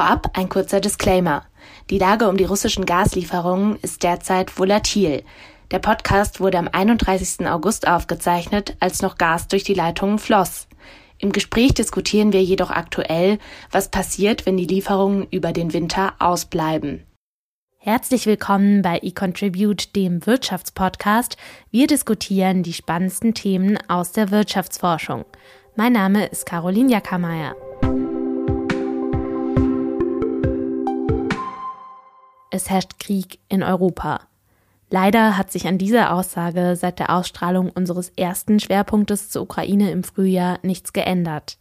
Vorab ein kurzer Disclaimer. Die Lage um die russischen Gaslieferungen ist derzeit volatil. Der Podcast wurde am 31. August aufgezeichnet, als noch Gas durch die Leitungen floss. Im Gespräch diskutieren wir jedoch aktuell, was passiert, wenn die Lieferungen über den Winter ausbleiben. Herzlich willkommen bei eContribute, dem Wirtschaftspodcast. Wir diskutieren die spannendsten Themen aus der Wirtschaftsforschung. Mein Name ist Caroline Jackermeier. Es herrscht Krieg in Europa. Leider hat sich an dieser Aussage seit der Ausstrahlung unseres ersten Schwerpunktes zur Ukraine im Frühjahr nichts geändert.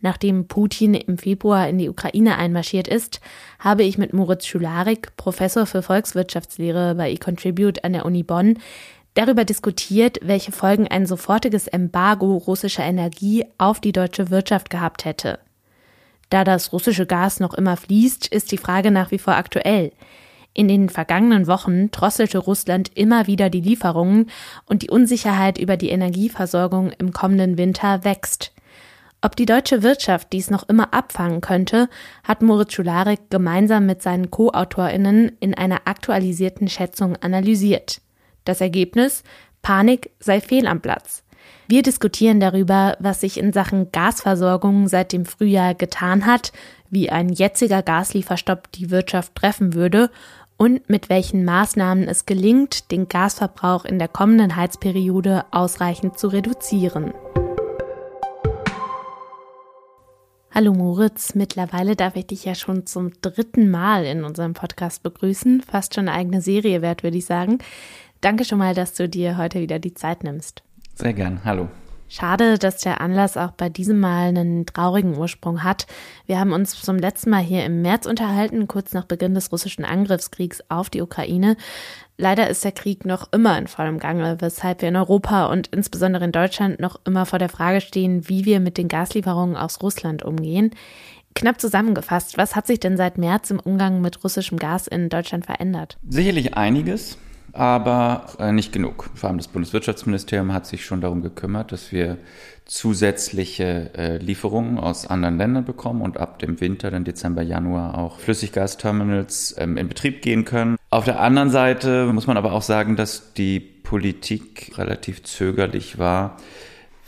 Nachdem Putin im Februar in die Ukraine einmarschiert ist, habe ich mit Moritz Schularik, Professor für Volkswirtschaftslehre bei eContribute an der Uni Bonn, darüber diskutiert, welche Folgen ein sofortiges Embargo russischer Energie auf die deutsche Wirtschaft gehabt hätte. Da das russische Gas noch immer fließt, ist die Frage nach wie vor aktuell. In den vergangenen Wochen drosselte Russland immer wieder die Lieferungen und die Unsicherheit über die Energieversorgung im kommenden Winter wächst. Ob die deutsche Wirtschaft dies noch immer abfangen könnte, hat Moritz Schularik gemeinsam mit seinen Co-AutorInnen in einer aktualisierten Schätzung analysiert. Das Ergebnis? Panik sei fehl am Platz. Wir diskutieren darüber, was sich in Sachen Gasversorgung seit dem Frühjahr getan hat, wie ein jetziger Gaslieferstopp die Wirtschaft treffen würde und mit welchen Maßnahmen es gelingt, den Gasverbrauch in der kommenden Heizperiode ausreichend zu reduzieren. Hallo Moritz, mittlerweile darf ich dich ja schon zum dritten Mal in unserem Podcast begrüßen. Fast schon eine eigene Serie wert, würde ich sagen. Danke schon mal, dass du dir heute wieder die Zeit nimmst. Sehr gern, hallo. Schade, dass der Anlass auch bei diesem Mal einen traurigen Ursprung hat. Wir haben uns zum letzten Mal hier im März unterhalten, kurz nach Beginn des russischen Angriffskriegs auf die Ukraine. Leider ist der Krieg noch immer in vollem Gange, weshalb wir in Europa und insbesondere in Deutschland noch immer vor der Frage stehen, wie wir mit den Gaslieferungen aus Russland umgehen. Knapp zusammengefasst, was hat sich denn seit März im Umgang mit russischem Gas in Deutschland verändert? Sicherlich einiges aber äh, nicht genug. Vor allem das Bundeswirtschaftsministerium hat sich schon darum gekümmert, dass wir zusätzliche äh, Lieferungen aus anderen Ländern bekommen und ab dem Winter, dann Dezember, Januar auch Flüssiggasterminals ähm, in Betrieb gehen können. Auf der anderen Seite muss man aber auch sagen, dass die Politik relativ zögerlich war,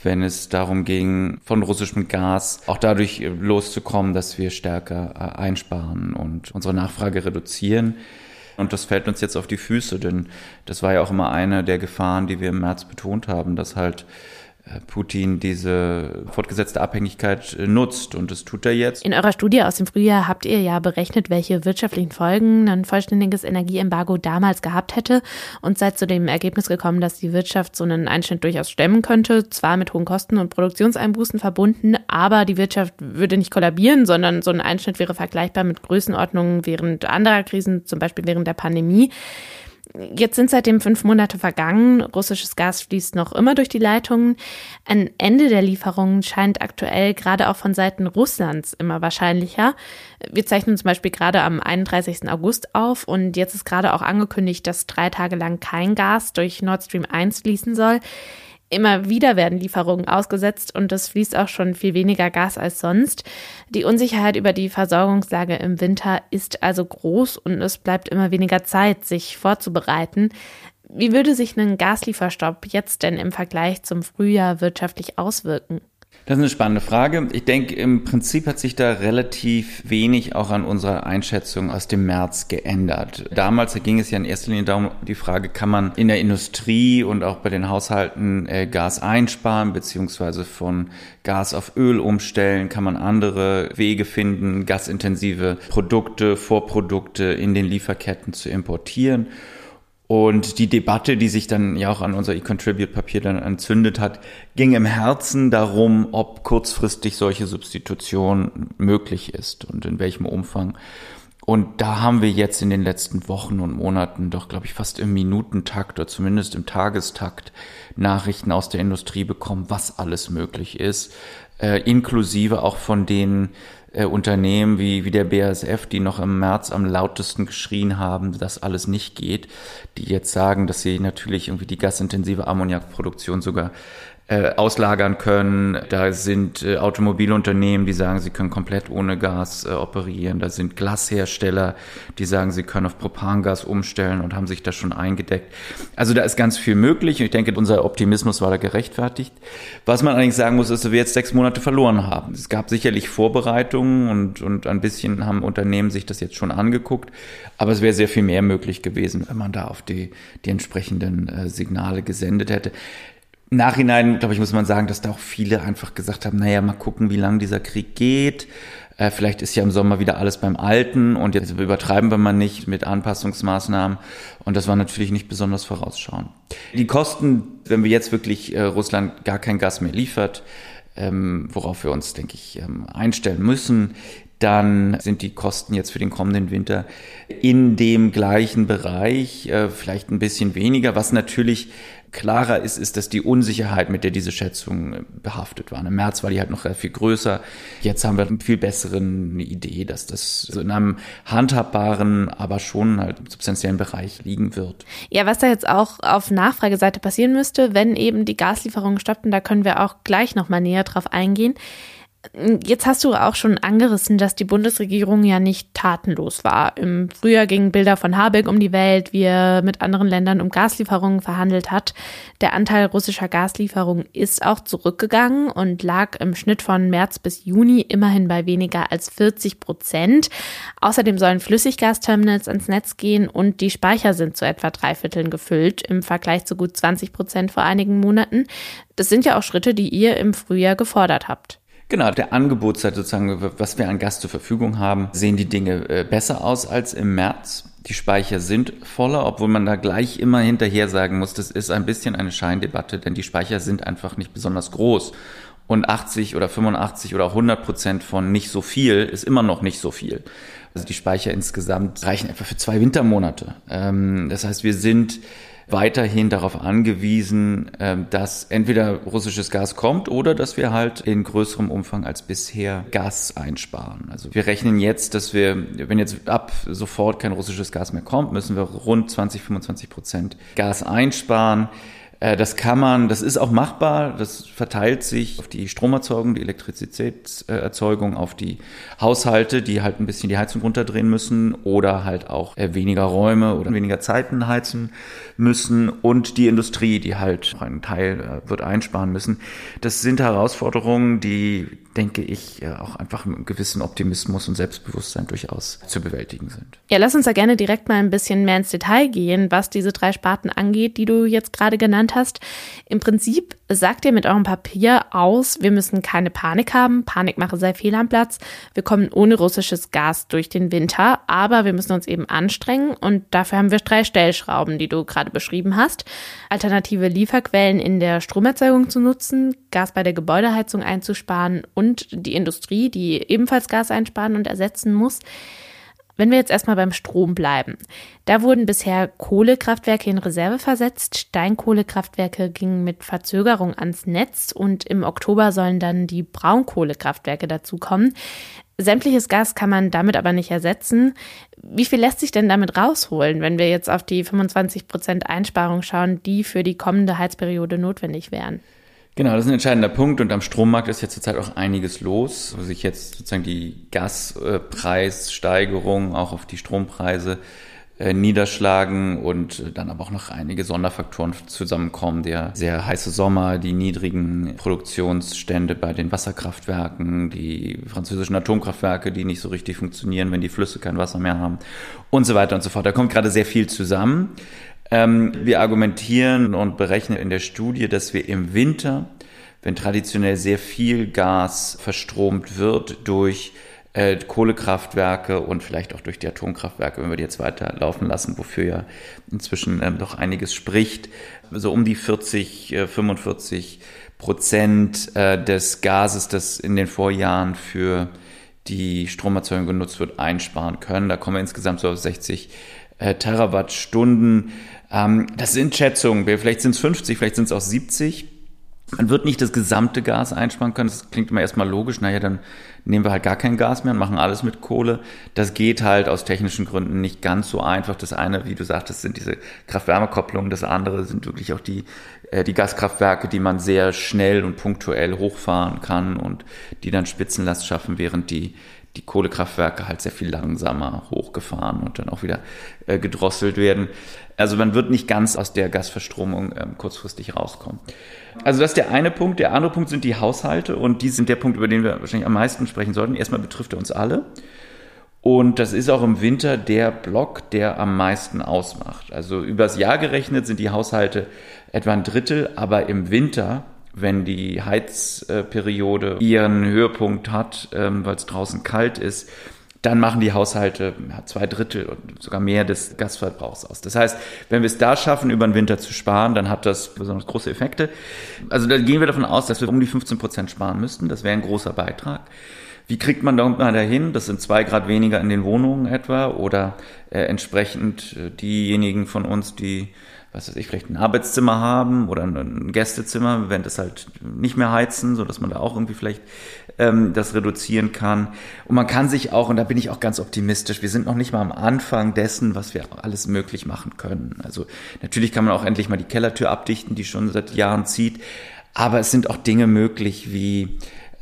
wenn es darum ging, von russischem Gas auch dadurch loszukommen, dass wir stärker äh, einsparen und unsere Nachfrage reduzieren. Und das fällt uns jetzt auf die Füße, denn das war ja auch immer eine der Gefahren, die wir im März betont haben, dass halt Putin diese fortgesetzte Abhängigkeit äh, nutzt und das tut er jetzt. In eurer Studie aus dem Frühjahr habt ihr ja berechnet, welche wirtschaftlichen Folgen ein vollständiges Energieembargo damals gehabt hätte und seid zu dem Ergebnis gekommen, dass die Wirtschaft so einen Einschnitt durchaus stemmen könnte, zwar mit hohen Kosten und Produktionseinbußen verbunden, aber die Wirtschaft würde nicht kollabieren, sondern so ein Einschnitt wäre vergleichbar mit Größenordnungen während anderer Krisen, zum Beispiel während der Pandemie. Jetzt sind seitdem fünf Monate vergangen. Russisches Gas fließt noch immer durch die Leitungen. Ein Ende der Lieferungen scheint aktuell gerade auch von Seiten Russlands immer wahrscheinlicher. Wir zeichnen zum Beispiel gerade am 31. August auf und jetzt ist gerade auch angekündigt, dass drei Tage lang kein Gas durch Nord Stream 1 fließen soll. Immer wieder werden Lieferungen ausgesetzt und es fließt auch schon viel weniger Gas als sonst. Die Unsicherheit über die Versorgungslage im Winter ist also groß und es bleibt immer weniger Zeit, sich vorzubereiten. Wie würde sich ein Gaslieferstopp jetzt denn im Vergleich zum Frühjahr wirtschaftlich auswirken? Das ist eine spannende Frage. Ich denke, im Prinzip hat sich da relativ wenig auch an unserer Einschätzung aus dem März geändert. Damals ging es ja in erster Linie darum, die Frage, kann man in der Industrie und auch bei den Haushalten äh, Gas einsparen, beziehungsweise von Gas auf Öl umstellen, kann man andere Wege finden, gasintensive Produkte, Vorprodukte in den Lieferketten zu importieren. Und die Debatte, die sich dann ja auch an unser E-Contribute-Papier dann entzündet hat, ging im Herzen darum, ob kurzfristig solche Substitution möglich ist und in welchem Umfang. Und da haben wir jetzt in den letzten Wochen und Monaten doch, glaube ich, fast im Minutentakt oder zumindest im Tagestakt Nachrichten aus der Industrie bekommen, was alles möglich ist, äh, inklusive auch von den äh, Unternehmen wie, wie der BASF, die noch im März am lautesten geschrien haben, dass alles nicht geht, die jetzt sagen, dass sie natürlich irgendwie die gasintensive Ammoniakproduktion sogar äh, auslagern können. Da sind äh, Automobilunternehmen, die sagen, sie können komplett ohne Gas äh, operieren. Da sind Glashersteller, die sagen, sie können auf Propangas umstellen und haben sich da schon eingedeckt. Also da ist ganz viel möglich und ich denke, unser Optimismus war da gerechtfertigt. Was man allerdings sagen muss, ist, dass wir jetzt sechs Monate verloren haben. Es gab sicherlich Vorbereitungen und, und ein bisschen haben Unternehmen sich das jetzt schon angeguckt, aber es wäre sehr viel mehr möglich gewesen, wenn man da auf die, die entsprechenden äh, Signale gesendet hätte. Nachhinein, glaube ich, muss man sagen, dass da auch viele einfach gesagt haben, naja, mal gucken, wie lange dieser Krieg geht. Äh, vielleicht ist ja im Sommer wieder alles beim Alten und jetzt übertreiben wir mal nicht mit Anpassungsmaßnahmen. Und das war natürlich nicht besonders vorausschauend. Die Kosten, wenn wir jetzt wirklich äh, Russland gar kein Gas mehr liefert, ähm, worauf wir uns, denke ich, ähm, einstellen müssen, dann sind die Kosten jetzt für den kommenden Winter in dem gleichen Bereich, äh, vielleicht ein bisschen weniger, was natürlich klarer ist, ist, dass die Unsicherheit, mit der diese Schätzung äh, behaftet war. Im März war die halt noch viel größer. Jetzt haben wir eine viel besseren Idee, dass das so in einem handhabbaren, aber schon halt substanziellen Bereich liegen wird. Ja, was da jetzt auch auf Nachfrageseite passieren müsste, wenn eben die Gaslieferungen stoppen, da können wir auch gleich nochmal näher drauf eingehen. Jetzt hast du auch schon angerissen, dass die Bundesregierung ja nicht tatenlos war. Im Frühjahr gingen Bilder von Habeck um die Welt, wie er mit anderen Ländern um Gaslieferungen verhandelt hat. Der Anteil russischer Gaslieferungen ist auch zurückgegangen und lag im Schnitt von März bis Juni immerhin bei weniger als 40 Prozent. Außerdem sollen Flüssiggasterminals ans Netz gehen und die Speicher sind zu etwa drei Vierteln gefüllt im Vergleich zu gut 20 Prozent vor einigen Monaten. Das sind ja auch Schritte, die ihr im Frühjahr gefordert habt. Genau, der Angebotsseite sozusagen, was wir an Gas zur Verfügung haben, sehen die Dinge äh, besser aus als im März. Die Speicher sind voller, obwohl man da gleich immer hinterher sagen muss, das ist ein bisschen eine Scheindebatte, denn die Speicher sind einfach nicht besonders groß. Und 80 oder 85 oder 100 Prozent von nicht so viel ist immer noch nicht so viel. Also die Speicher insgesamt reichen etwa für zwei Wintermonate. Ähm, das heißt, wir sind weiterhin darauf angewiesen, ähm, dass entweder russisches Gas kommt oder dass wir halt in größerem Umfang als bisher Gas einsparen. Also wir rechnen jetzt, dass wir, wenn jetzt ab sofort kein russisches Gas mehr kommt, müssen wir rund 20, 25 Prozent Gas einsparen. Äh, das kann man, das ist auch machbar, das verteilt sich auf die Stromerzeugung, die Elektrizitätserzeugung, auf die Haushalte, die halt ein bisschen die Heizung runterdrehen müssen oder halt auch äh, weniger Räume oder weniger Zeiten heizen müssen und die Industrie, die halt einen Teil äh, wird einsparen müssen. Das sind Herausforderungen, die denke ich, auch einfach mit einem gewissen Optimismus und Selbstbewusstsein durchaus zu bewältigen sind. Ja, lass uns da gerne direkt mal ein bisschen mehr ins Detail gehen, was diese drei Sparten angeht, die du jetzt gerade genannt hast. Im Prinzip sagt ihr mit eurem Papier aus, wir müssen keine Panik haben, Panikmache sei fehl am Platz, wir kommen ohne russisches Gas durch den Winter, aber wir müssen uns eben anstrengen und dafür haben wir drei Stellschrauben, die du gerade beschrieben hast. Alternative Lieferquellen in der Stromerzeugung zu nutzen, Gas bei der Gebäudeheizung einzusparen und die Industrie, die ebenfalls Gas einsparen und ersetzen muss. Wenn wir jetzt erstmal beim Strom bleiben. Da wurden bisher Kohlekraftwerke in Reserve versetzt. Steinkohlekraftwerke gingen mit Verzögerung ans Netz und im Oktober sollen dann die Braunkohlekraftwerke dazukommen. Sämtliches Gas kann man damit aber nicht ersetzen. Wie viel lässt sich denn damit rausholen, wenn wir jetzt auf die 25 Prozent Einsparung schauen, die für die kommende Heizperiode notwendig wären? Genau, das ist ein entscheidender Punkt und am Strommarkt ist jetzt zurzeit auch einiges los, wo sich jetzt sozusagen die Gaspreissteigerung auch auf die Strompreise äh, niederschlagen und dann aber auch noch einige Sonderfaktoren zusammenkommen. Der sehr heiße Sommer, die niedrigen Produktionsstände bei den Wasserkraftwerken, die französischen Atomkraftwerke, die nicht so richtig funktionieren, wenn die Flüsse kein Wasser mehr haben und so weiter und so fort. Da kommt gerade sehr viel zusammen. Ähm, wir argumentieren und berechnen in der Studie, dass wir im Winter, wenn traditionell sehr viel Gas verstromt wird durch äh, Kohlekraftwerke und vielleicht auch durch die Atomkraftwerke, wenn wir die jetzt weiter laufen lassen, wofür ja inzwischen ähm, doch einiges spricht, so um die 40, äh, 45 Prozent äh, des Gases, das in den Vorjahren für die Stromerzeugung genutzt wird, einsparen können. Da kommen wir insgesamt so auf 60 äh, Terawattstunden. Ähm, das sind Schätzungen, vielleicht sind es 50, vielleicht sind es auch 70. Man wird nicht das gesamte Gas einsparen können. Das klingt immer erstmal logisch. Naja, dann nehmen wir halt gar kein Gas mehr und machen alles mit Kohle. Das geht halt aus technischen Gründen nicht ganz so einfach. Das eine, wie du sagtest, sind diese Kraft-Wärme-Kopplungen. Das andere sind wirklich auch die, äh, die Gaskraftwerke, die man sehr schnell und punktuell hochfahren kann und die dann Spitzenlast schaffen, während die die Kohlekraftwerke halt sehr viel langsamer hochgefahren und dann auch wieder äh, gedrosselt werden. Also man wird nicht ganz aus der Gasverstromung ähm, kurzfristig rauskommen. Also das ist der eine Punkt. Der andere Punkt sind die Haushalte und die sind der Punkt, über den wir wahrscheinlich am meisten sprechen sollten. Erstmal betrifft er uns alle. Und das ist auch im Winter der Block, der am meisten ausmacht. Also übers Jahr gerechnet sind die Haushalte etwa ein Drittel, aber im Winter wenn die Heizperiode ihren Höhepunkt hat, ähm, weil es draußen kalt ist, dann machen die Haushalte zwei Drittel und sogar mehr des Gasverbrauchs aus. Das heißt, wenn wir es da schaffen, über den Winter zu sparen, dann hat das besonders große Effekte. Also da gehen wir davon aus, dass wir um die 15 Prozent sparen müssten. Das wäre ein großer Beitrag. Wie kriegt man da unten dahin? Das sind zwei Grad weniger in den Wohnungen etwa oder äh, entsprechend äh, diejenigen von uns, die was weiß ich, vielleicht ein Arbeitszimmer haben oder ein Gästezimmer, werden das halt nicht mehr heizen, so dass man da auch irgendwie vielleicht ähm, das reduzieren kann. Und man kann sich auch, und da bin ich auch ganz optimistisch, wir sind noch nicht mal am Anfang dessen, was wir alles möglich machen können. Also natürlich kann man auch endlich mal die Kellertür abdichten, die schon seit Jahren zieht. Aber es sind auch Dinge möglich wie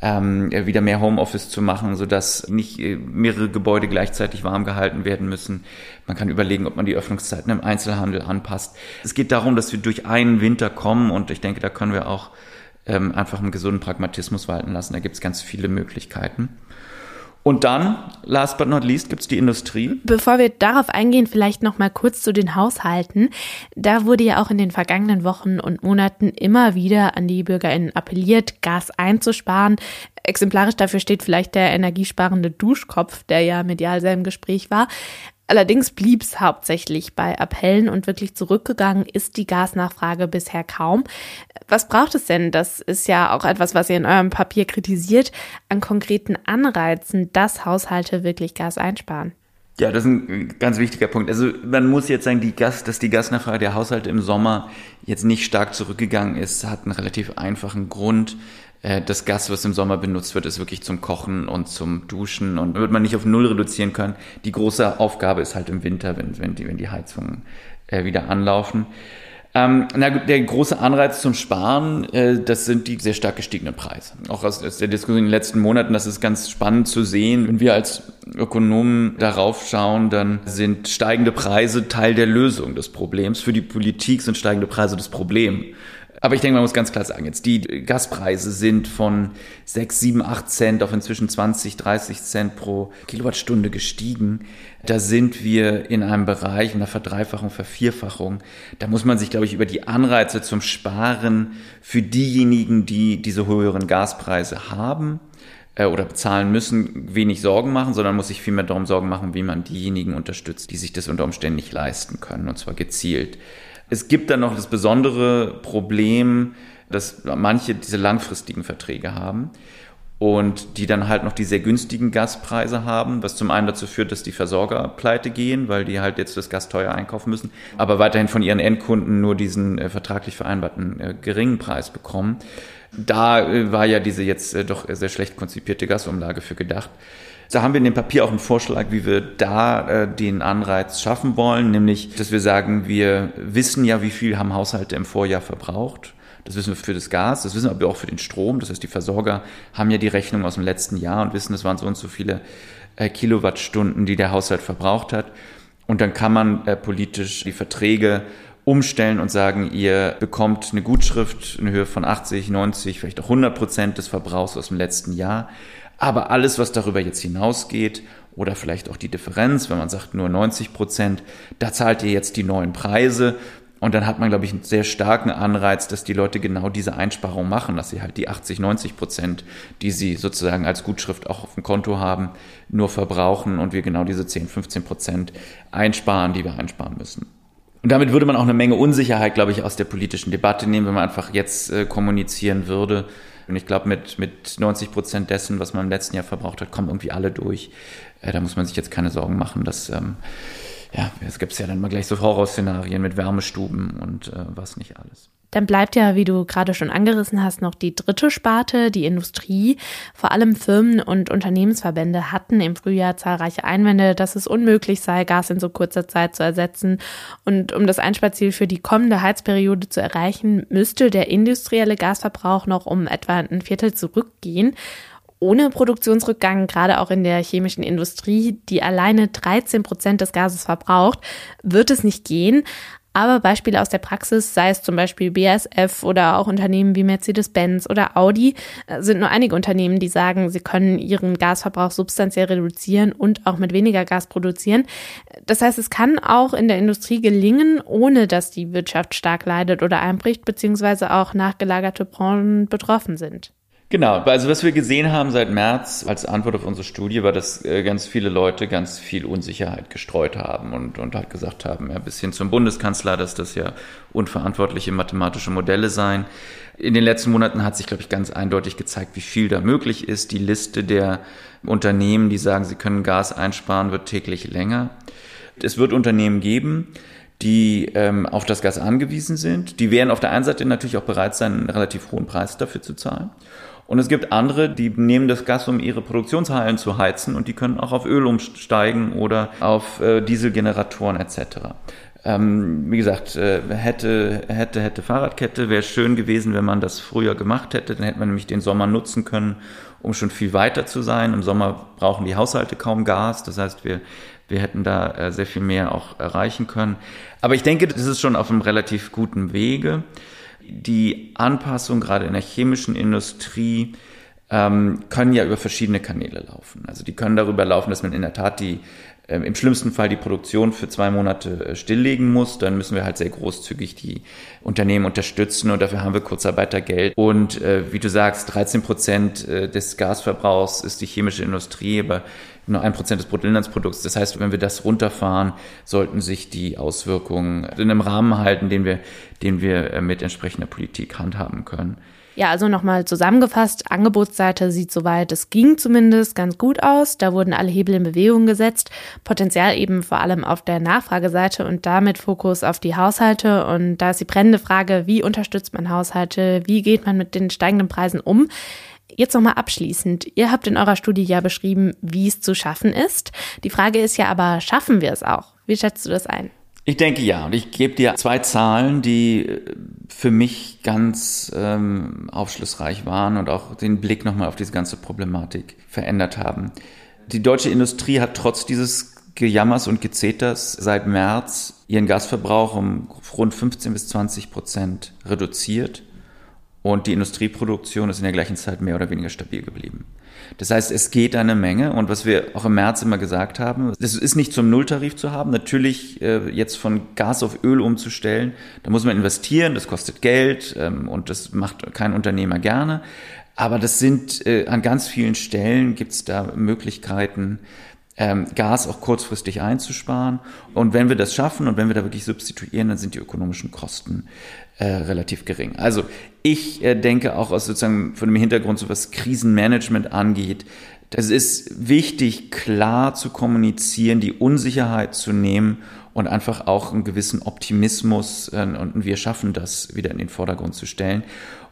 ähm, wieder mehr Homeoffice zu machen, sodass nicht äh, mehrere Gebäude gleichzeitig warm gehalten werden müssen. Man kann überlegen, ob man die Öffnungszeiten im Einzelhandel anpasst. Es geht darum, dass wir durch einen Winter kommen und ich denke, da können wir auch ähm, einfach einen gesunden Pragmatismus walten lassen. Da gibt es ganz viele Möglichkeiten. Und dann, last but not least, gibt's die Industrie. Bevor wir darauf eingehen, vielleicht noch mal kurz zu den Haushalten. Da wurde ja auch in den vergangenen Wochen und Monaten immer wieder an die BürgerInnen appelliert, Gas einzusparen. Exemplarisch dafür steht vielleicht der energiesparende Duschkopf, der ja medial sehr im Gespräch war. Allerdings blieb es hauptsächlich bei Appellen und wirklich zurückgegangen ist die Gasnachfrage bisher kaum. Was braucht es denn? Das ist ja auch etwas, was ihr in eurem Papier kritisiert, an konkreten Anreizen, dass Haushalte wirklich Gas einsparen. Ja, das ist ein ganz wichtiger Punkt. Also man muss jetzt sagen, die Gas, dass die Gasnachfrage der Haushalte im Sommer jetzt nicht stark zurückgegangen ist, hat einen relativ einfachen Grund. Äh, das Gas, was im Sommer benutzt wird, ist wirklich zum Kochen und zum Duschen und wird man nicht auf Null reduzieren können. Die große Aufgabe ist halt im Winter, wenn, wenn, die, wenn die Heizungen äh, wieder anlaufen. Ähm, na der große Anreiz zum Sparen, äh, das sind die sehr stark gestiegenen Preise. Auch aus, aus, der Diskussion in den letzten Monaten, das ist ganz spannend zu sehen. Wenn wir als Ökonomen darauf schauen, dann sind steigende Preise Teil der Lösung des Problems. Für die Politik sind steigende Preise das Problem. Aber ich denke, man muss ganz klar sagen, jetzt die Gaspreise sind von 6, 7, 8 Cent auf inzwischen 20, 30 Cent pro Kilowattstunde gestiegen. Da sind wir in einem Bereich, in einer Verdreifachung, Vervierfachung. Da muss man sich, glaube ich, über die Anreize zum Sparen für diejenigen, die diese höheren Gaspreise haben, äh, oder bezahlen müssen, wenig Sorgen machen, sondern muss sich vielmehr darum Sorgen machen, wie man diejenigen unterstützt, die sich das unter Umständen nicht leisten können, und zwar gezielt. Es gibt dann noch das besondere Problem, dass manche diese langfristigen Verträge haben und die dann halt noch die sehr günstigen Gaspreise haben, was zum einen dazu führt, dass die Versorger pleite gehen, weil die halt jetzt das Gas teuer einkaufen müssen, aber weiterhin von ihren Endkunden nur diesen äh, vertraglich vereinbarten äh, geringen Preis bekommen. Da äh, war ja diese jetzt äh, doch sehr schlecht konzipierte Gasumlage für gedacht. Da haben wir in dem Papier auch einen Vorschlag, wie wir da äh, den Anreiz schaffen wollen, nämlich, dass wir sagen, wir wissen ja, wie viel haben Haushalte im Vorjahr verbraucht. Das wissen wir für das Gas, das wissen wir aber auch für den Strom. Das heißt, die Versorger haben ja die Rechnung aus dem letzten Jahr und wissen, es waren so und so viele äh, Kilowattstunden, die der Haushalt verbraucht hat. Und dann kann man äh, politisch die Verträge umstellen und sagen, ihr bekommt eine Gutschrift in Höhe von 80, 90, vielleicht auch 100 Prozent des Verbrauchs aus dem letzten Jahr. Aber alles, was darüber jetzt hinausgeht oder vielleicht auch die Differenz, wenn man sagt nur 90 Prozent, da zahlt ihr jetzt die neuen Preise. Und dann hat man, glaube ich, einen sehr starken Anreiz, dass die Leute genau diese Einsparung machen, dass sie halt die 80, 90 Prozent, die sie sozusagen als Gutschrift auch auf dem Konto haben, nur verbrauchen und wir genau diese 10, 15 Prozent einsparen, die wir einsparen müssen. Und damit würde man auch eine Menge Unsicherheit, glaube ich, aus der politischen Debatte nehmen, wenn man einfach jetzt äh, kommunizieren würde, und ich glaube, mit, mit 90 Prozent dessen, was man im letzten Jahr verbraucht hat, kommen irgendwie alle durch. Äh, da muss man sich jetzt keine Sorgen machen, dass, ähm, ja, es gibt ja dann mal gleich so Horrorszenarien mit Wärmestuben und äh, was nicht alles. Dann bleibt ja, wie du gerade schon angerissen hast, noch die dritte Sparte, die Industrie. Vor allem Firmen und Unternehmensverbände hatten im Frühjahr zahlreiche Einwände, dass es unmöglich sei, Gas in so kurzer Zeit zu ersetzen. Und um das Einsparziel für die kommende Heizperiode zu erreichen, müsste der industrielle Gasverbrauch noch um etwa ein Viertel zurückgehen ohne Produktionsrückgang, gerade auch in der chemischen Industrie, die alleine 13 Prozent des Gases verbraucht, wird es nicht gehen. Aber Beispiele aus der Praxis, sei es zum Beispiel BASF oder auch Unternehmen wie Mercedes-Benz oder Audi, äh, sind nur einige Unternehmen, die sagen, sie können ihren Gasverbrauch substanziell reduzieren und auch mit weniger Gas produzieren. Das heißt, es kann auch in der Industrie gelingen, ohne dass die Wirtschaft stark leidet oder einbricht, beziehungsweise auch nachgelagerte Branchen betroffen sind. Genau, also was wir gesehen haben seit März als Antwort auf unsere Studie war, dass äh, ganz viele Leute ganz viel Unsicherheit gestreut haben und, und halt gesagt haben, ja, bis hin zum Bundeskanzler, dass das ja unverantwortliche mathematische Modelle seien. In den letzten Monaten hat sich, glaube ich, ganz eindeutig gezeigt, wie viel da möglich ist. Die Liste der Unternehmen, die sagen, sie können Gas einsparen, wird täglich länger. Es wird Unternehmen geben, die ähm, auf das Gas angewiesen sind. Die werden auf der einen Seite natürlich auch bereit sein, einen relativ hohen Preis dafür zu zahlen. Und es gibt andere, die nehmen das Gas, um ihre Produktionshallen zu heizen und die können auch auf Öl umsteigen oder auf äh, Dieselgeneratoren etc. Ähm, wie gesagt, äh, hätte, hätte, hätte Fahrradkette, wäre schön gewesen, wenn man das früher gemacht hätte. Dann hätte man nämlich den Sommer nutzen können, um schon viel weiter zu sein. Im Sommer brauchen die Haushalte kaum Gas. Das heißt, wir, wir hätten da äh, sehr viel mehr auch erreichen können. Aber ich denke, das ist schon auf einem relativ guten Wege die Anpassung gerade in der chemischen Industrie ähm, können ja über verschiedene Kanäle laufen. Also die können darüber laufen, dass man in der Tat die äh, im schlimmsten Fall die Produktion für zwei Monate äh, stilllegen muss. Dann müssen wir halt sehr großzügig die Unternehmen unterstützen und dafür haben wir Kurzarbeitergeld. Und äh, wie du sagst, 13 Prozent äh, des Gasverbrauchs ist die chemische Industrie, aber nur ein Prozent des Bruttoinlandsprodukts. Das heißt, wenn wir das runterfahren, sollten sich die Auswirkungen in einem Rahmen halten, den wir, den wir äh, mit entsprechender Politik handhaben können. Ja, also nochmal zusammengefasst, Angebotsseite sieht soweit, es ging zumindest ganz gut aus. Da wurden alle Hebel in Bewegung gesetzt. Potenzial eben vor allem auf der Nachfrageseite und damit Fokus auf die Haushalte. Und da ist die brennende Frage, wie unterstützt man Haushalte? Wie geht man mit den steigenden Preisen um? Jetzt nochmal abschließend. Ihr habt in eurer Studie ja beschrieben, wie es zu schaffen ist. Die Frage ist ja aber, schaffen wir es auch? Wie schätzt du das ein? Ich denke ja. Und ich gebe dir zwei Zahlen, die für mich ganz ähm, aufschlussreich waren und auch den Blick nochmal auf diese ganze Problematik verändert haben. Die deutsche Industrie hat trotz dieses Gejammers und Gezeters seit März ihren Gasverbrauch um rund 15 bis 20 Prozent reduziert und die Industrieproduktion ist in der gleichen Zeit mehr oder weniger stabil geblieben. Das heißt, es geht eine Menge und was wir auch im März immer gesagt haben, das ist nicht zum Nulltarif zu haben. Natürlich äh, jetzt von Gas auf Öl umzustellen, da muss man investieren, das kostet Geld ähm, und das macht kein Unternehmer gerne. Aber das sind äh, an ganz vielen Stellen gibt es da Möglichkeiten, ähm, Gas auch kurzfristig einzusparen. Und wenn wir das schaffen und wenn wir da wirklich substituieren, dann sind die ökonomischen Kosten äh, relativ gering. Also ich äh, denke auch aus sozusagen von dem Hintergrund, so was Krisenmanagement angeht, es ist wichtig, klar zu kommunizieren, die Unsicherheit zu nehmen und einfach auch einen gewissen Optimismus äh, und wir schaffen das wieder in den Vordergrund zu stellen.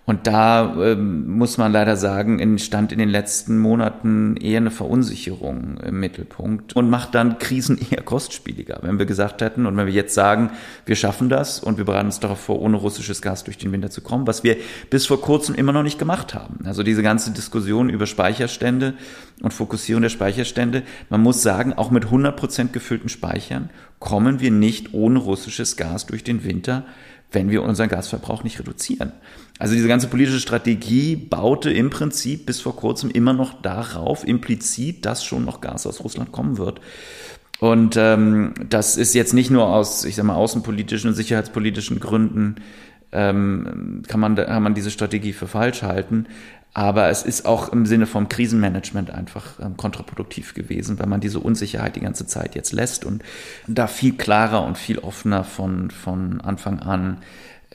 Und da ähm, muss man leider sagen, entstand in den letzten Monaten eher eine Verunsicherung im Mittelpunkt und macht dann Krisen eher kostspieliger. Wenn wir gesagt hätten und wenn wir jetzt sagen, wir schaffen das und wir bereiten uns darauf vor, ohne russisches Gas durch den Winter zu kommen, was wir bis vor kurzem immer noch nicht gemacht haben. Also diese ganze Diskussion über Speicherstände und Fokussierung der Speicherstände, man muss sagen, auch mit 100 Prozent gefüllten Speichern kommen wir nicht ohne russisches Gas durch den Winter wenn wir unseren Gasverbrauch nicht reduzieren. Also diese ganze politische Strategie baute im Prinzip bis vor kurzem immer noch darauf, implizit, dass schon noch Gas aus Russland kommen wird. Und ähm, das ist jetzt nicht nur aus, ich sag mal, außenpolitischen und sicherheitspolitischen Gründen ähm, kann, man, kann man diese Strategie für falsch halten. Aber es ist auch im Sinne vom Krisenmanagement einfach ähm, kontraproduktiv gewesen, weil man diese Unsicherheit die ganze Zeit jetzt lässt und da viel klarer und viel offener von, von Anfang an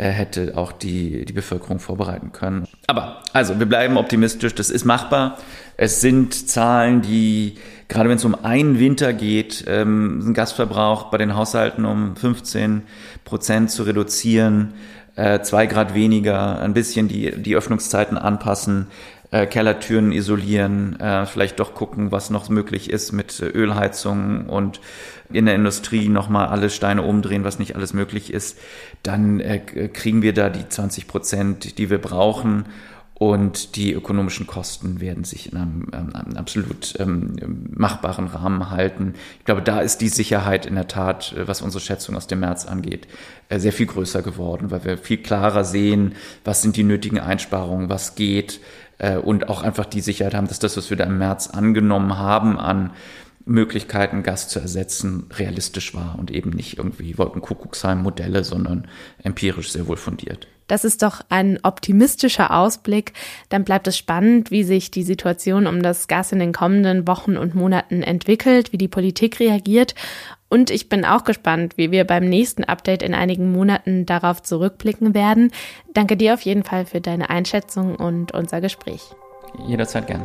äh, hätte auch die, die Bevölkerung vorbereiten können. Aber also, wir bleiben optimistisch, das ist machbar. Es sind Zahlen, die, gerade wenn es um einen Winter geht, ähm, den Gasverbrauch bei den Haushalten um 15 Prozent zu reduzieren, äh, zwei Grad weniger, ein bisschen die, die Öffnungszeiten anpassen, äh, Kellertüren isolieren, äh, vielleicht doch gucken, was noch möglich ist mit Ölheizungen und in der Industrie nochmal alle Steine umdrehen, was nicht alles möglich ist, dann äh, kriegen wir da die 20 Prozent, die wir brauchen. Und die ökonomischen Kosten werden sich in einem, ähm, einem absolut ähm, machbaren Rahmen halten. Ich glaube, da ist die Sicherheit in der Tat, äh, was unsere Schätzung aus dem März angeht, äh, sehr viel größer geworden, weil wir viel klarer sehen, was sind die nötigen Einsparungen, was geht, äh, und auch einfach die Sicherheit haben, dass das, was wir da im März angenommen haben an Möglichkeiten, Gas zu ersetzen, realistisch war und eben nicht irgendwie Wolkenkuckucksheim-Modelle, sondern empirisch sehr wohl fundiert. Das ist doch ein optimistischer Ausblick. Dann bleibt es spannend, wie sich die Situation um das Gas in den kommenden Wochen und Monaten entwickelt, wie die Politik reagiert. Und ich bin auch gespannt, wie wir beim nächsten Update in einigen Monaten darauf zurückblicken werden. Danke dir auf jeden Fall für deine Einschätzung und unser Gespräch. Jederzeit gern.